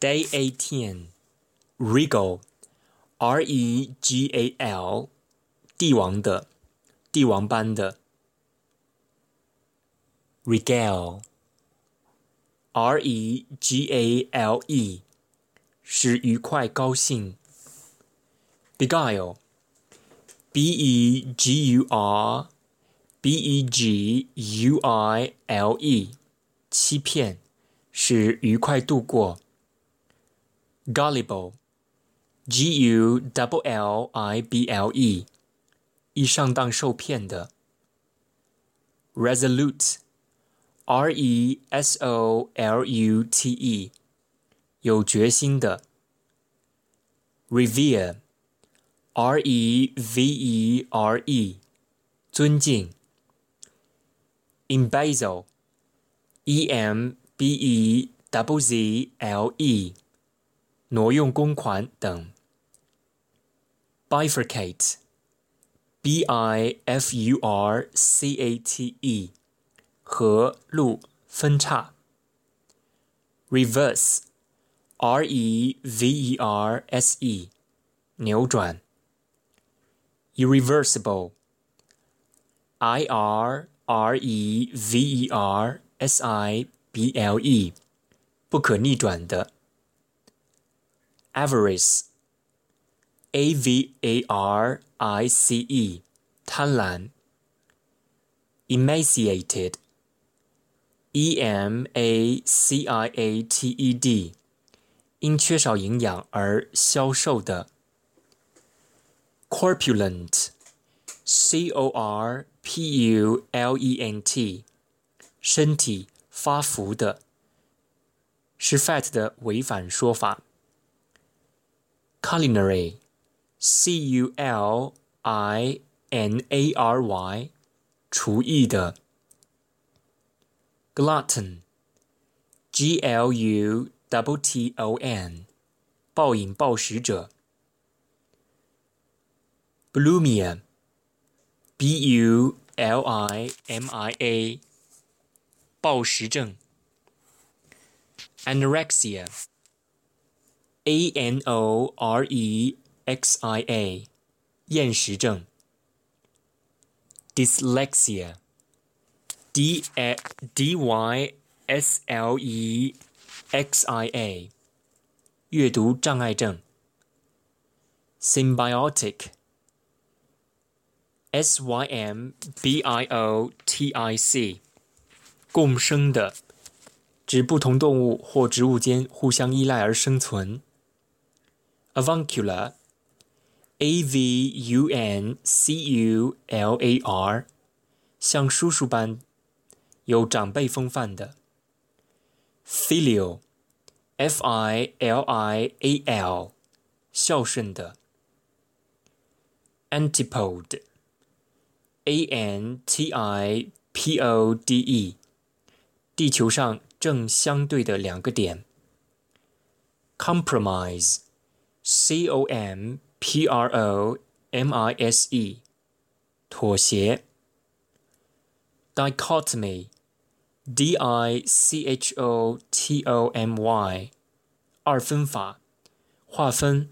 Day 18 Regal. R E G A L. 帝王的。帝王般的。Regale, R E G A L E. 使愉快高兴。Beguile. B E G U R. B E G U I L E. 欺骗。使愉快度过。Gullible, G-U-L-L-I-B-L-E，易上当受骗的。Resolute, R-E-S-O-L-U-T-E，有决心的。Revere, R-E-V-E-R-E，尊敬。Embezzle, E-M-B-E-Z-Z-L-E。 挪用公款等。bifurcate，b i f u r c a t e，和路分叉。reverse，r e v e r s e，扭转。irreversible，i r r e v e r s i b l e，不可逆转的。avarice, a v a r i c e，贪婪。emaciated, e m a c i a t e d，因缺少营养而消瘦的。corpulent, c o r p u l e n t，身体发福的，是 fat 的违反说法。 culinary, c u l i n a r y，厨艺的。glutton, g l u t t o n，暴饮暴食者。bulimia, b u l i m i a，暴食症。anorexia。 A N O R E X I A，厌食症。Dyslexia，D A D Y S L E X I A，阅读障碍症。Symbiotic，S Y M B I O T I C，共生的，指不同动物或植物间互相依赖而生存。avuncular, a v u n c u l a r，像叔叔般有长辈风范的。filial, f i l i a l，孝顺的。antipode, a n t i p o d e，地球上正相对的两个点。compromise。 C O M P R O M I S E，妥协。Dichotomy，D I C H O T O M Y，二分法，划分